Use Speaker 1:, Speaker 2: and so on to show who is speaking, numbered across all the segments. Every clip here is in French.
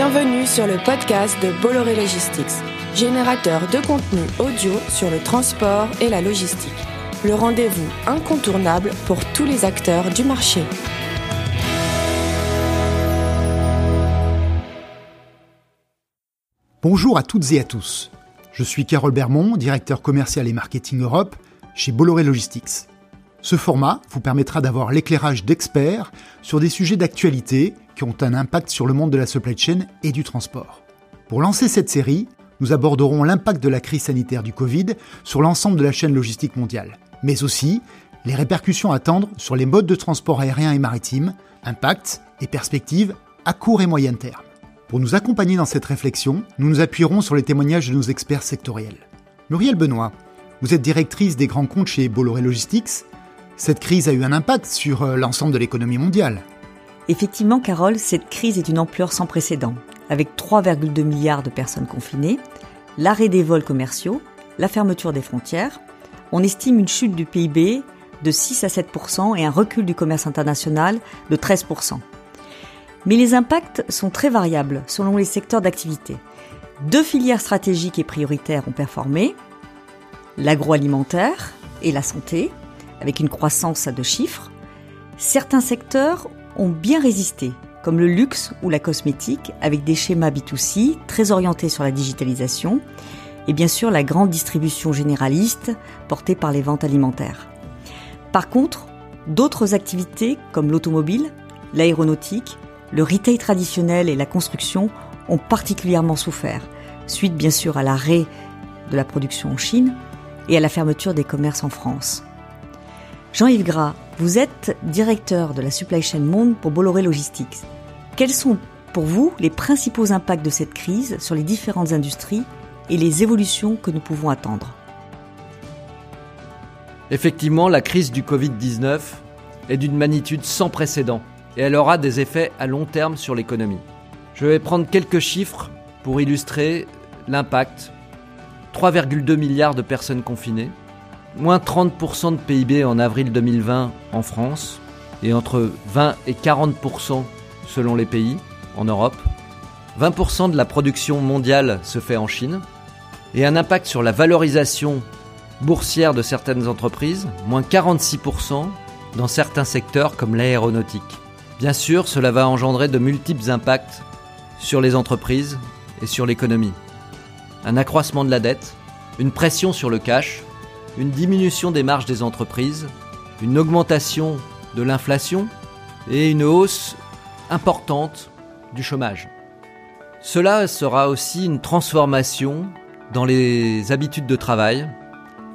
Speaker 1: Bienvenue sur le podcast de Bolloré Logistics, générateur de contenu audio sur le transport et la logistique. Le rendez-vous incontournable pour tous les acteurs du marché.
Speaker 2: Bonjour à toutes et à tous. Je suis Carole Bermond, directeur commercial et marketing Europe chez Bolloré Logistics. Ce format vous permettra d'avoir l'éclairage d'experts sur des sujets d'actualité qui ont un impact sur le monde de la supply chain et du transport. Pour lancer cette série, nous aborderons l'impact de la crise sanitaire du Covid sur l'ensemble de la chaîne logistique mondiale, mais aussi les répercussions à attendre sur les modes de transport aérien et maritime, impact et perspectives à court et moyen terme. Pour nous accompagner dans cette réflexion, nous nous appuierons sur les témoignages de nos experts sectoriels. Muriel Benoît, vous êtes directrice des grands comptes chez Bolloré Logistics cette crise a eu un impact sur euh, l'ensemble de l'économie mondiale.
Speaker 3: Effectivement, Carole, cette crise est d'une ampleur sans précédent, avec 3,2 milliards de personnes confinées, l'arrêt des vols commerciaux, la fermeture des frontières. On estime une chute du PIB de 6 à 7% et un recul du commerce international de 13% Mais les impacts sont très variables selon les secteurs d'activité. Deux filières stratégiques et prioritaires ont performé, l'agroalimentaire et la santé, avec une croissance à deux chiffres. Certains secteurs ont bien résisté, comme le luxe ou la cosmétique, avec des schémas B2C très orientés sur la digitalisation, et bien sûr la grande distribution généraliste portée par les ventes alimentaires. Par contre, d'autres activités comme l'automobile, l'aéronautique, le retail traditionnel et la construction ont particulièrement souffert, suite bien sûr à l'arrêt de la production en Chine et à la fermeture des commerces en France. Jean-Yves Gras, vous êtes directeur de la supply chain monde pour Bolloré Logistics. Quels sont pour vous les principaux impacts de cette crise sur les différentes industries et les évolutions que nous pouvons attendre?
Speaker 4: Effectivement, la crise du Covid-19 est d'une magnitude sans précédent et elle aura des effets à long terme sur l'économie. Je vais prendre quelques chiffres pour illustrer l'impact. 3,2 milliards de personnes confinées, moins 30% de PIB en avril 2020 en France et entre 20 et 40% selon les pays en Europe. 20% de la production mondiale se fait en Chine et un impact sur la valorisation boursière de certaines entreprises, moins 46% dans certains secteurs comme l'aéronautique. Bien sûr, cela va engendrer de multiples impacts sur les entreprises et sur l'économie. Un accroissement de la dette, une pression sur le cash, une diminution des marges des entreprises, une augmentation de l'inflation et une hausse importante du chômage. Cela sera aussi une transformation dans les habitudes de travail,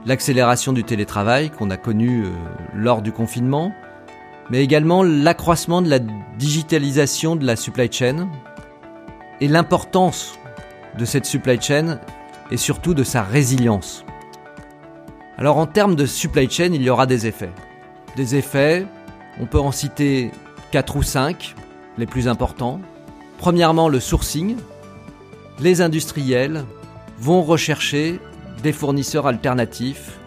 Speaker 4: l'accélération du télétravail qu'on a connu euh, lors du confinement, mais également l'accroissement de la digitalisation de la supply chain et l'importance de cette supply chain et surtout de sa résilience. Alors en termes de supply chain, il y aura des effets. Des effets, on peut en citer 4 ou 5, les plus importants. Premièrement, le sourcing. Les industriels vont rechercher des fournisseurs alternatifs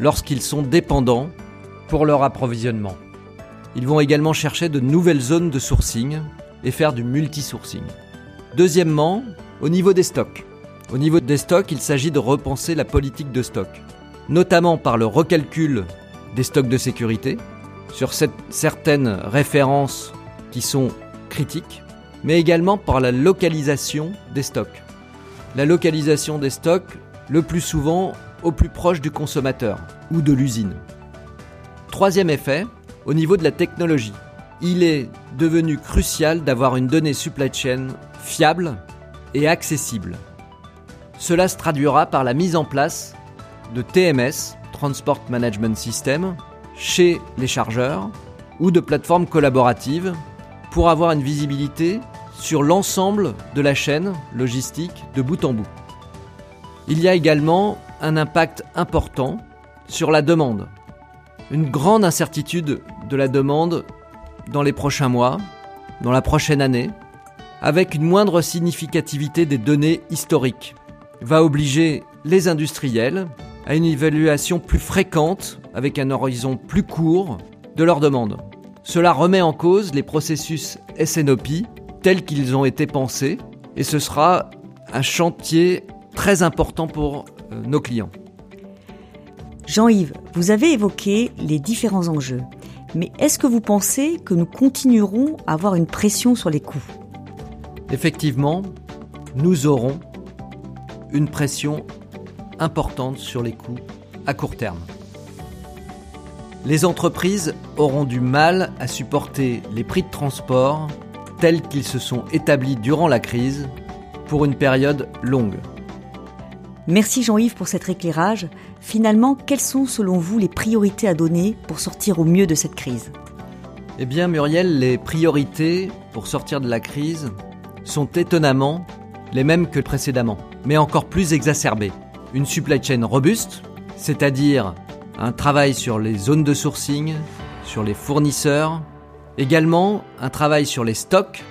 Speaker 4: lorsqu'ils sont dépendants pour leur approvisionnement. Ils vont également chercher de nouvelles zones de sourcing et faire du multi-sourcing. Deuxièmement, au niveau des stocks. Au niveau des stocks, il s'agit de repenser la politique de stock notamment par le recalcul des stocks de sécurité sur certaines références qui sont critiques, mais également par la localisation des stocks. La localisation des stocks, le plus souvent au plus proche du consommateur ou de l'usine. Troisième effet, au niveau de la technologie. Il est devenu crucial d'avoir une donnée supply chain fiable et accessible. Cela se traduira par la mise en place de TMS, Transport Management System, chez les chargeurs ou de plateformes collaboratives pour avoir une visibilité sur l'ensemble de la chaîne logistique de bout en bout. Il y a également un impact important sur la demande. Une grande incertitude de la demande dans les prochains mois, dans la prochaine année, avec une moindre significativité des données historiques, va obliger les industriels à une évaluation plus fréquente, avec un horizon plus court, de leurs demandes. Cela remet en cause les processus SNOP tels qu'ils ont été pensés et ce sera un chantier très important pour euh, nos clients.
Speaker 3: Jean-Yves, vous avez évoqué les différents enjeux, mais est-ce que vous pensez que nous continuerons à avoir une pression sur les coûts?
Speaker 4: Effectivement, nous aurons une pression importante sur les coûts à court terme. Les entreprises auront du mal à supporter les prix de transport tels qu'ils se sont établis durant la crise pour une période longue.
Speaker 3: Merci Jean-Yves pour cet éclairage. Finalement, quelles sont selon vous les priorités à donner pour sortir au mieux de cette crise?
Speaker 4: Eh bien Muriel, les priorités pour sortir de la crise sont étonnamment les mêmes que précédemment, mais encore plus exacerbées. Une supply chain robuste, c'est-à-dire un travail sur les zones de sourcing, sur les fournisseurs, également un travail sur les stocks,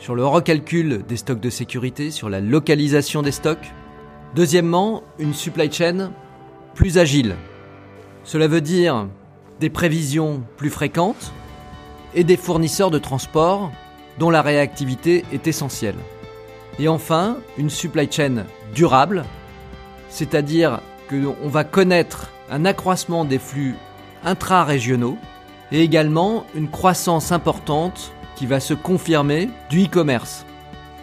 Speaker 4: sur le recalcul des stocks de sécurité, sur la localisation des stocks. Deuxièmement, une supply chain plus agile. Cela veut dire des prévisions plus fréquentes et des fournisseurs de transport dont la réactivité est essentielle. Et enfin, une supply chain durable, c'est-à-dire qu'on va connaître un accroissement des flux intra-régionaux et également une croissance importante qui va se confirmer du e-commerce.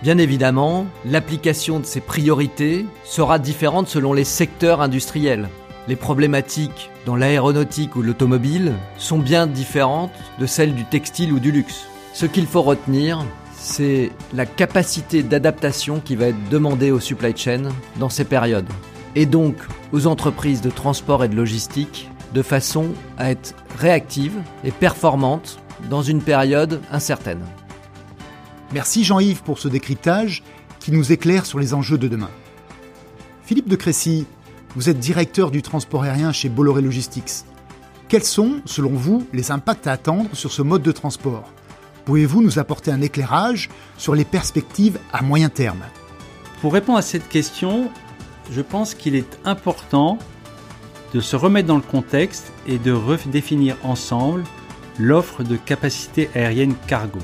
Speaker 4: Bien évidemment, l'application de ces priorités sera différente selon les secteurs industriels. Les problématiques dans l'aéronautique ou l'automobile sont bien différentes de celles du textile ou du luxe. Ce qu'il faut retenir, c'est la capacité d'adaptation qui va être demandée aux supply chains dans ces périodes. Et donc aux entreprises de transport et de logistique de façon à être réactives et performantes dans une période incertaine.
Speaker 2: Merci Jean-Yves pour ce décryptage qui nous éclaire sur les enjeux de demain. Philippe de Crécy, vous êtes directeur du transport aérien chez Bolloré Logistics. Quels sont, selon vous, les impacts à attendre sur ce mode de transport? Pouvez-vous nous apporter un éclairage sur les perspectives à moyen terme?
Speaker 5: Pour répondre à cette question, je pense qu'il est important de se remettre dans le contexte et de redéfinir ensemble l'offre de capacité aérienne cargo.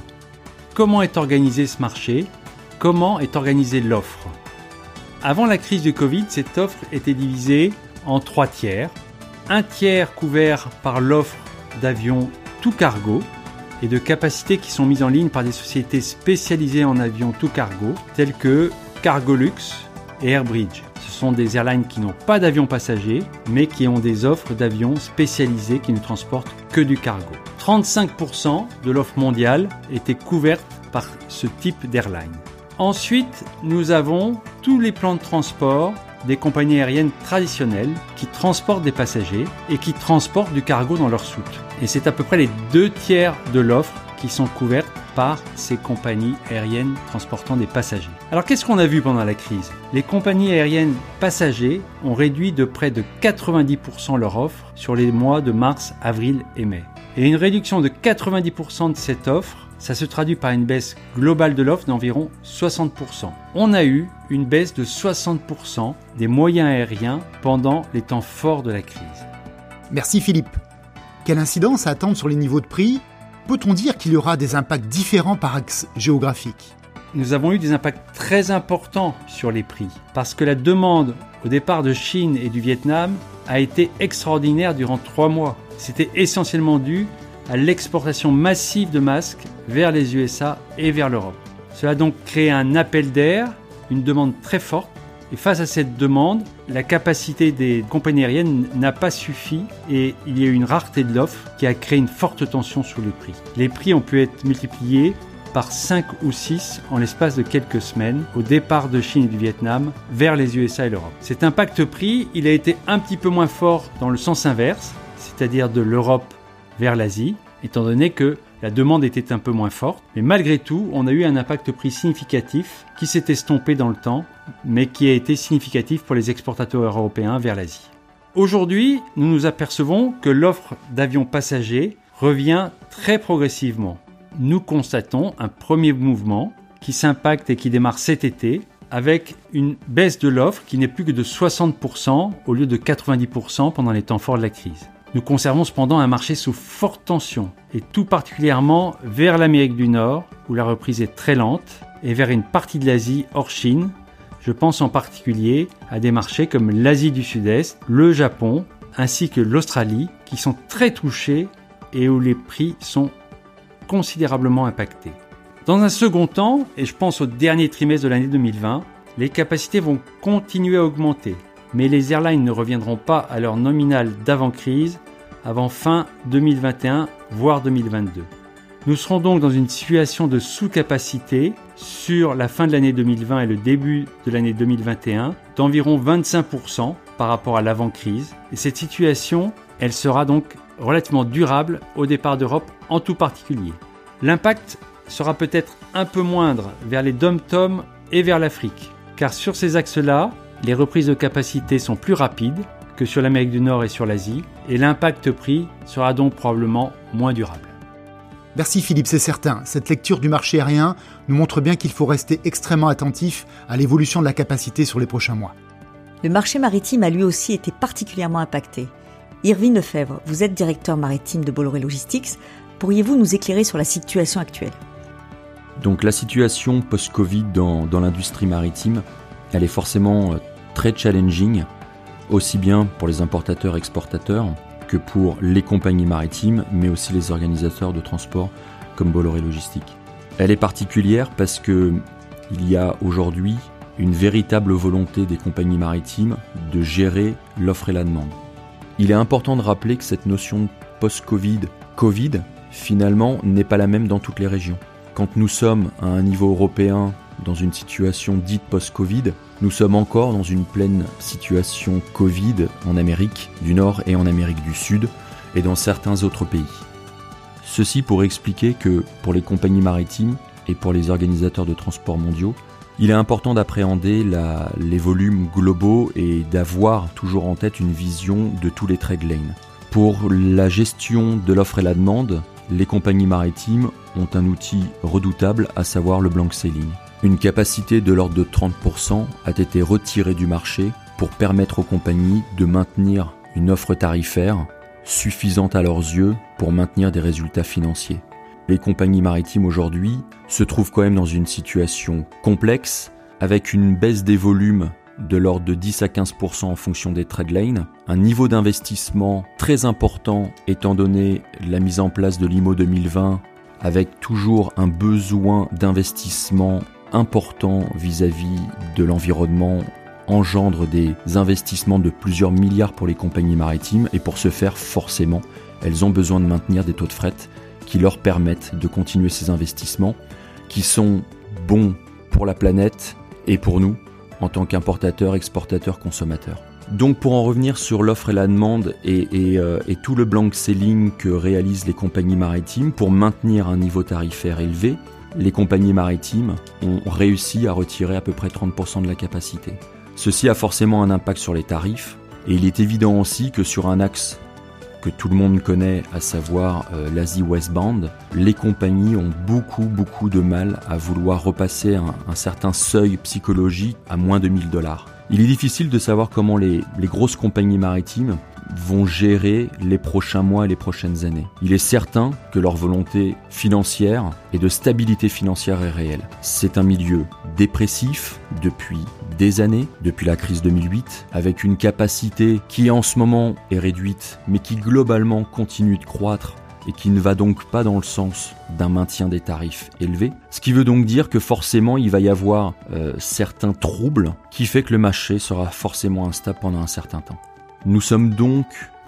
Speaker 5: Comment est organisé ce marché? Comment est organisée l'offre? Avant la crise du Covid, cette offre était divisée en trois tiers. Un tiers couvert par l'offre d'avions tout cargo, et de capacités qui sont mises en ligne par des sociétés spécialisées en avions tout cargo, telles que Cargolux Airbridge. Ce sont des airlines qui n'ont pas d'avions passagers, mais qui ont des offres d'avions spécialisés qui ne transportent que du cargo. 35% de l'offre mondiale était couverte par ce type d'airline. Ensuite, nous avons tous les plans de transport des compagnies aériennes traditionnelles qui transportent des passagers et qui transportent du cargo dans leur soute. Et c'est à peu près les deux tiers de l'offre qui sont couvertes par ces compagnies aériennes transportant des passagers. Alors qu'est-ce qu'on a vu pendant la crise? Les compagnies aériennes passagers ont réduit de près de 90% leur offre sur les mois de mars, avril et mai. Et une réduction de 90% de cette offre ça se traduit par une baisse globale de l'offre d'environ 60%. On a eu une baisse de 60% des moyens aériens pendant les temps forts de la crise.
Speaker 2: Merci Philippe. Quelle incidence à attendre sur les niveaux de prix Peut-on dire qu'il y aura des impacts différents par axe géographique?
Speaker 5: Nous avons eu des impacts très importants sur les prix parce que la demande au départ de Chine et du Vietnam a été extraordinaire durant trois mois. C'était essentiellement dû à l'exportation massive de masques vers les USA et vers l'Europe. Cela a donc créé un appel d'air, une demande très forte, et face à cette demande, la capacité des compagnies aériennes n'a pas suffi et il y a eu une rareté de l'offre qui a créé une forte tension sur les prix. Les prix ont pu être multipliés par 5 ou 6 en l'espace de quelques semaines au départ de Chine et du Vietnam vers les USA et l'Europe. Cet impact prix, il a été un petit peu moins fort dans le sens inverse, c'est-à-dire de l'Europe vers l'Asie, étant donné que la demande était un peu moins forte. Mais malgré tout, on a eu un impact prix significatif qui s'est estompé dans le temps, mais qui a été significatif pour les exportateurs européens vers l'Asie. Aujourd'hui, nous nous apercevons que l'offre d'avions passagers revient très progressivement. Nous constatons un premier mouvement qui s'impacte et qui démarre cet été avec une baisse de l'offre qui n'est plus que de 60% au lieu de 90% pendant les temps forts de la crise. Nous conservons cependant un marché sous forte tension, et tout particulièrement vers l'Amérique du Nord, où la reprise est très lente, et vers une partie de l'Asie hors Chine. Je pense en particulier à des marchés comme l'Asie du Sud-Est, le Japon, ainsi que l'Australie, qui sont très touchés et où les prix sont considérablement impactés. Dans un second temps, et je pense au dernier trimestre de l'année 2020, les capacités vont continuer à augmenter, mais les airlines ne reviendront pas à leur nominal d'avant-crise avant fin 2021, voire 2022. Nous serons donc dans une situation de sous-capacité sur la fin de l'année 2020 et le début de l'année 2021 d'environ 25% par rapport à l'avant-crise. Et cette situation, elle sera donc relativement durable au départ d'Europe en tout particulier. L'impact sera peut-être un peu moindre vers les dom-tom et vers l'Afrique, car sur ces axes-là, les reprises de capacité sont plus rapides que sur l'Amérique du Nord et sur l'Asie, et l'impact prix sera donc probablement moins durable.
Speaker 2: Merci Philippe, c'est certain. Cette lecture du marché aérien nous montre bien qu'il faut rester extrêmement attentif à l'évolution de la capacité sur les prochains mois.
Speaker 3: Le marché maritime a lui aussi été particulièrement impacté. Irvine Lefebvre, vous êtes directeur maritime de Bolloré Logistics. Pourriez-vous nous éclairer sur la situation actuelle?
Speaker 6: Donc la situation post-Covid dans, dans l'industrie maritime, elle est forcément euh, très challenging, aussi bien pour les importateurs-exportateurs que pour les compagnies maritimes, mais aussi les organisateurs de transport comme Bolloré Logistique. Elle est particulière parce que il y a aujourd'hui une véritable volonté des compagnies maritimes de gérer l'offre et la demande. Il est important de rappeler que cette notion de post-Covid, Covid, finalement, n'est pas la même dans toutes les régions. Quand nous sommes à un niveau européen dans une situation dite post-Covid, nous sommes encore dans une pleine situation Covid en Amérique du Nord et en Amérique du Sud et dans certains autres pays. Ceci pour expliquer que pour les compagnies maritimes et pour les organisateurs de transports mondiaux, il est important d'appréhender les volumes globaux et d'avoir toujours en tête une vision de tous les trade lanes. Pour la gestion de l'offre et la demande, les compagnies maritimes ont un outil redoutable, à savoir le blank sailing. Une capacité de l'ordre de 30% a été retirée du marché pour permettre aux compagnies de maintenir une offre tarifaire suffisante à leurs yeux pour maintenir des résultats financiers. Les compagnies maritimes aujourd'hui se trouvent quand même dans une situation complexe avec une baisse des volumes de l'ordre de 10 à 15% en fonction des trade lanes, un niveau d'investissement très important étant donné la mise en place de l'IMO 2020 avec toujours un besoin d'investissement important vis-à-vis de l'environnement engendre des investissements de plusieurs milliards pour les compagnies maritimes et pour ce faire forcément elles ont besoin de maintenir des taux de fret qui leur permettent de continuer ces investissements qui sont bons pour la planète et pour nous en tant qu'importateurs, exportateurs, consommateurs. Donc pour en revenir sur l'offre et la demande et, euh, et, tout le blank selling que réalisent les compagnies maritimes pour maintenir un niveau tarifaire élevé, les compagnies maritimes ont réussi à retirer à peu près 30% de la capacité. Ceci a forcément un impact sur les tarifs, et il est évident aussi que sur un axe que tout le monde connaît, à savoir euh, l'Asie Westbound, les compagnies ont beaucoup beaucoup de mal à vouloir repasser un, certain seuil psychologique à moins de 1000 dollars. Il est difficile de savoir comment les grosses compagnies maritimes vont gérer les prochains mois et les prochaines années. Il est certain que leur volonté financière et de stabilité financière est réelle. C'est un milieu dépressif depuis des années, depuis la crise 2008, avec une capacité qui en ce moment est réduite, mais qui globalement continue de croître et qui ne va donc pas dans le sens d'un maintien des tarifs élevés. Ce qui veut donc dire que forcément il va y avoir euh, certains troubles qui fait que le marché sera forcément instable pendant un certain temps. Nous sommes donc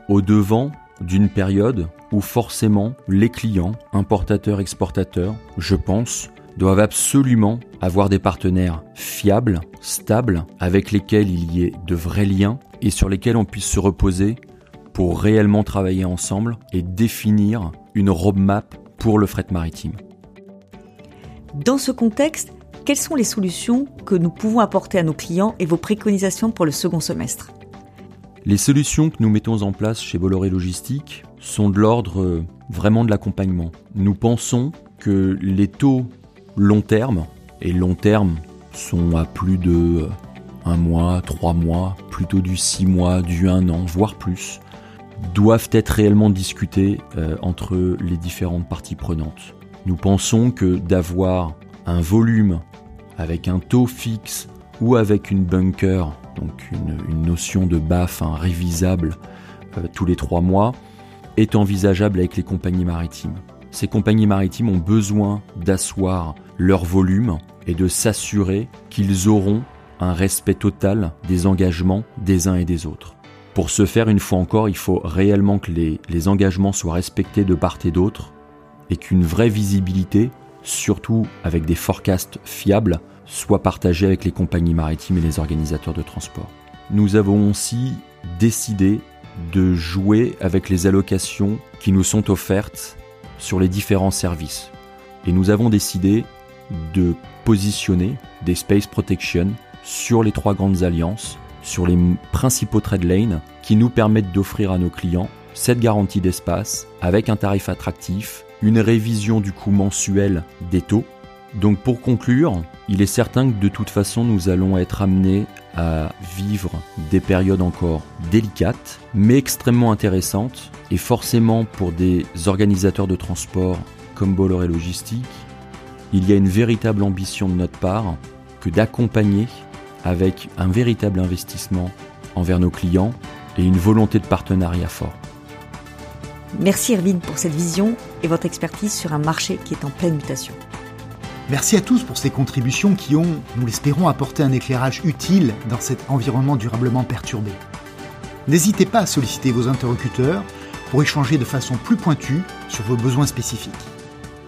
Speaker 6: au devant d'une période où forcément les clients, importateurs, exportateurs, je pense, doivent absolument avoir des partenaires fiables, stables, avec lesquels il y ait de vrais liens et sur lesquels on puisse se reposer pour réellement travailler ensemble et définir une roadmap pour le fret maritime.
Speaker 3: Dans ce contexte, quelles sont les solutions que nous pouvons apporter à nos clients et vos préconisations pour le second semestre?
Speaker 6: Les solutions que nous mettons en place chez Bolloré Logistique sont de l'ordre euh, vraiment de l'accompagnement. Nous pensons que les taux long terme, et long terme sont à plus de euh, un mois, trois mois, plutôt du six mois, du un an, voire plus, doivent être réellement discutés euh, entre les différentes parties prenantes. Nous pensons que d'avoir un volume avec un taux fixe ou avec une bunker, donc une, notion de BAF révisable euh, tous les trois mois, est envisageable avec les compagnies maritimes. Ces compagnies maritimes ont besoin d'asseoir leur volume et de s'assurer qu'ils auront un respect total des engagements des uns et des autres. Pour ce faire, une fois encore, il faut réellement que les engagements soient respectés de part et d'autre et qu'une vraie visibilité, surtout avec des forecasts fiables, soit partagée avec les compagnies maritimes et les organisateurs de transport. Nous avons aussi décidé de jouer avec les allocations qui nous sont offertes sur les différents services. Et nous avons décidé de positionner des Space Protection sur les trois grandes alliances, sur les principaux trade lanes qui nous permettent d'offrir à nos clients cette garantie d'espace avec un tarif attractif, une révision du coût mensuel des taux. Donc pour conclure, il est certain que de toute façon nous allons être amenés à vivre des périodes encore délicates, mais extrêmement intéressantes, et forcément pour des organisateurs de transport comme Bolloré Logistique, il y a une véritable ambition de notre part que d'accompagner avec un véritable investissement envers nos clients et une volonté de partenariat fort.
Speaker 3: Merci Erwin pour cette vision et votre expertise sur un marché qui est en pleine mutation.
Speaker 2: Merci à tous pour ces contributions qui ont, nous l'espérons, apporté un éclairage utile dans cet environnement durablement perturbé. N'hésitez pas à solliciter vos interlocuteurs pour échanger de façon plus pointue sur vos besoins spécifiques.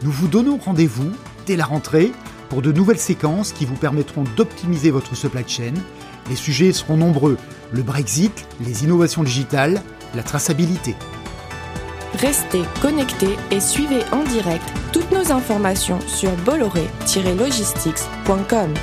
Speaker 2: Nous vous donnons rendez-vous dès la rentrée pour de nouvelles séquences qui vous permettront d'optimiser votre supply chain. Les sujets seront nombreux, le Brexit, les innovations digitales, la traçabilité.
Speaker 1: Restez connectés et suivez en direct toutes nos informations sur bolloré-logistics.com.